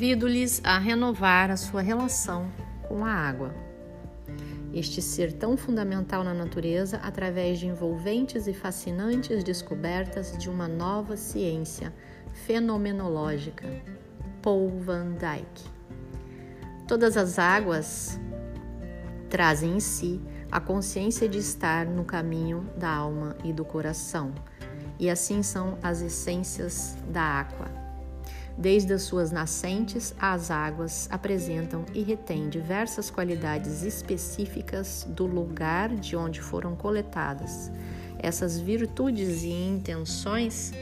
Convido-lhes a renovar a sua relação com a água. Este ser tão fundamental na natureza através de envolventes e fascinantes descobertas de uma nova ciência fenomenológica. Paul Van Dyke. Todas as águas trazem em si a consciência de estar no caminho da alma e do coração, e assim são as essências da água. Desde as suas nascentes, as águas apresentam e retêm diversas qualidades específicas do lugar de onde foram coletadas. Essas virtudes e intenções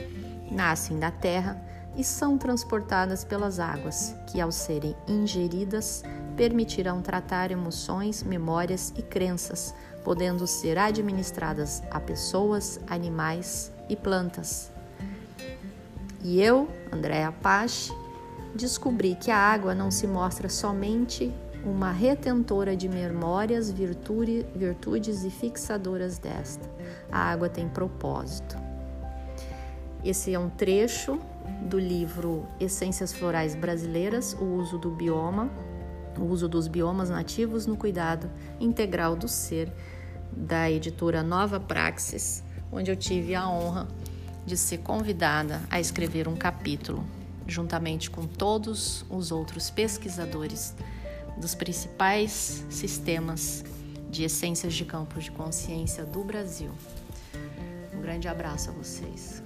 nascem da terra e são transportadas pelas águas, que, ao serem ingeridas, permitirão tratar emoções, memórias e crenças, podendo ser administradas a pessoas, animais e plantas. E eu, Andréa Pache, descobri que a água não se mostra somente uma retentora de memórias, virtude, virtudes e fixadoras desta. A água tem propósito. Esse é um trecho do livro Essências Florais Brasileiras, o uso do bioma, o uso dos biomas nativos no cuidado integral do ser, da editora Nova Praxis, onde eu tive a honra de ser convidada a escrever um capítulo, juntamente com todos os outros pesquisadores dos principais sistemas de essências de campos de consciência do Brasil. Um grande abraço a vocês.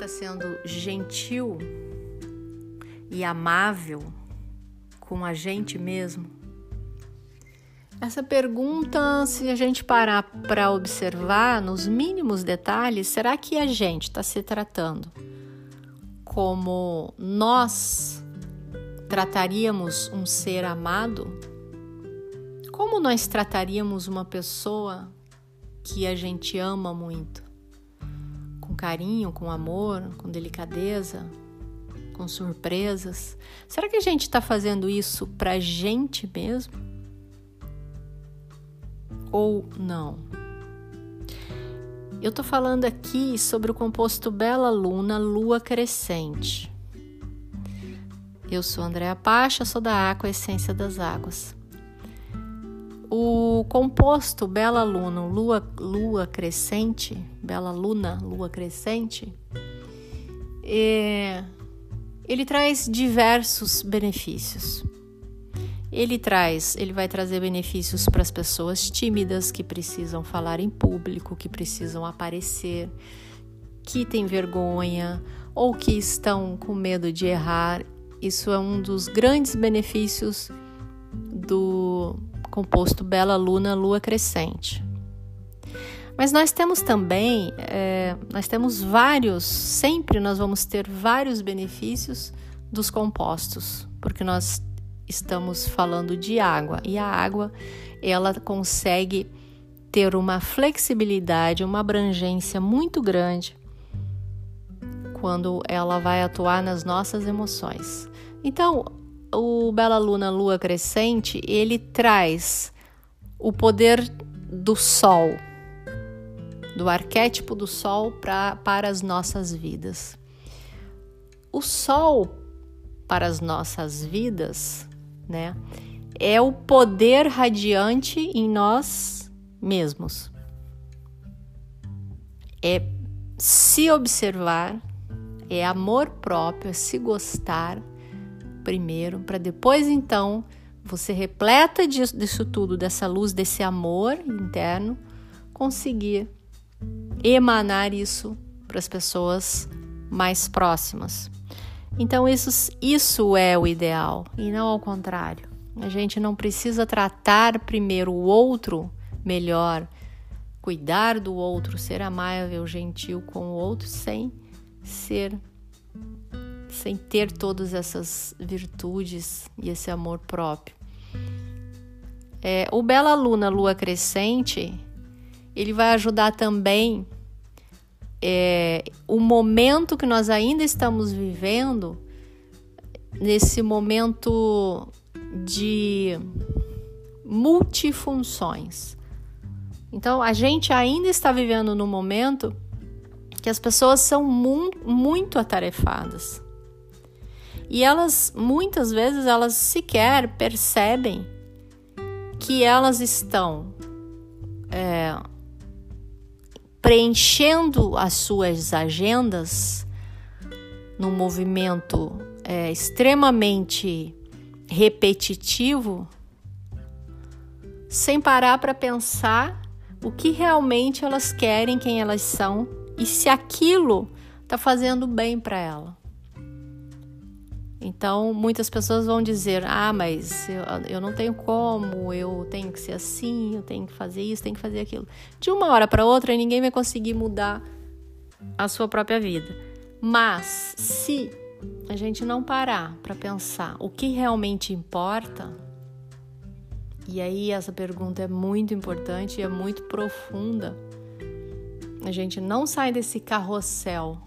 Está sendo gentil e amável com a gente mesmo? Essa pergunta, se a gente parar para observar nos mínimos detalhes, será que a gente está se tratando como nós trataríamos um ser amado? Como nós trataríamos uma pessoa que a gente ama muito? Carinho, com amor, com delicadeza, com surpresas? Será que a gente está fazendo isso para gente mesmo? Ou não? Eu tô falando aqui sobre o composto Bela Luna Lua Crescente. Eu sou Andréa Pacha, sou da Aqua Essência das Águas. O composto Bela Luna Lua, Lua Crescente, Bela Luna Lua Crescente, é, ele traz diversos benefícios. Ele traz, ele vai trazer benefícios para as pessoas tímidas que precisam falar em público, que precisam aparecer, que têm vergonha ou que estão com medo de errar. Isso é um dos grandes benefícios do composto Bela Luna Lua Crescente. Mas nós temos também, é, nós temos vários, sempre nós vamos ter vários benefícios dos compostos, porque nós estamos falando de água e a água ela consegue ter uma flexibilidade, uma abrangência muito grande quando ela vai atuar nas nossas emoções. Então, o Bela Luna Lua Crescente, ele traz o poder do sol, do arquétipo do sol pra, para as nossas vidas. O sol para as nossas vidas né? É o poder radiante em nós mesmos. É se observar, é amor próprio, é se gostar primeiro, para depois então você repleta disso, disso tudo, dessa luz, desse amor interno, conseguir emanar isso para as pessoas mais próximas. Então, isso, isso é o ideal e não ao contrário. A gente não precisa tratar primeiro o outro melhor, cuidar do outro, ser amável, gentil com o outro, sem ser, sem ter todas essas virtudes e esse amor próprio. É, o Bela Luna Lua Crescente, ele vai ajudar também é, o momento que nós ainda estamos vivendo nesse momento de multifunções. Então, a gente ainda está vivendo no momento que as pessoas são mu muito atarefadas. E elas, muitas vezes, elas sequer percebem que elas estão é, preenchendo as suas agendas num movimento é, extremamente repetitivo, sem parar para pensar o que realmente elas querem, quem elas são e se aquilo está fazendo bem para ela. Então, muitas pessoas vão dizer: ah, mas eu, eu, não tenho como, eu tenho que ser assim, eu tenho que fazer isso, tenho que fazer aquilo. De uma hora para outra, ninguém vai conseguir mudar a sua própria vida. Mas, se a gente não parar para pensar o que realmente importa, e aí essa pergunta é muito importante e é muito profunda, a gente não sai desse carrossel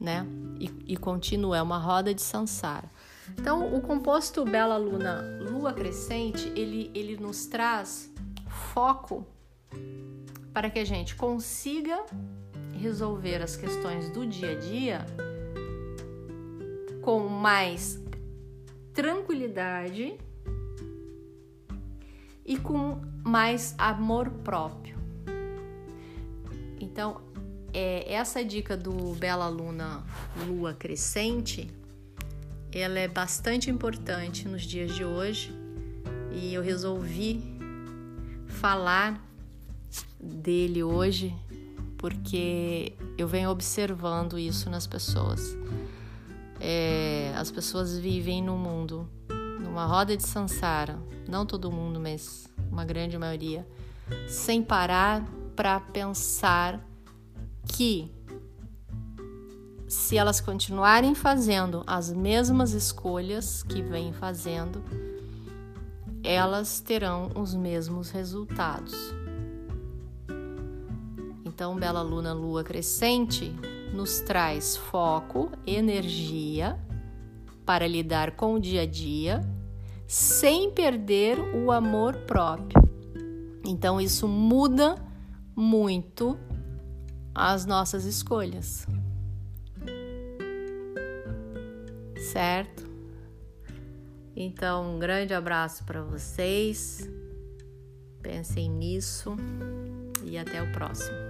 né? E, e continua, é uma roda de Sansara. Então, o composto Bela Luna Lua Crescente, ele, ele nos traz foco para que a gente consiga resolver as questões do dia a dia com mais tranquilidade e com mais amor próprio. Então, é, essa dica do Bela Luna Lua Crescente, ela é bastante importante nos dias de hoje e eu resolvi falar dele hoje porque eu venho observando isso nas pessoas. É, as pessoas vivem no mundo, numa roda de sansara, não todo mundo, mas uma grande maioria, sem parar para pensar que se elas continuarem fazendo as mesmas escolhas que vêm fazendo, elas terão os mesmos resultados. Então, Bela Luna Lua Crescente nos traz foco, energia para lidar com o dia a dia, sem perder o amor próprio. Então, isso muda muito as nossas escolhas. Certo? Então, um grande abraço para vocês. Pensem nisso e até o próximo.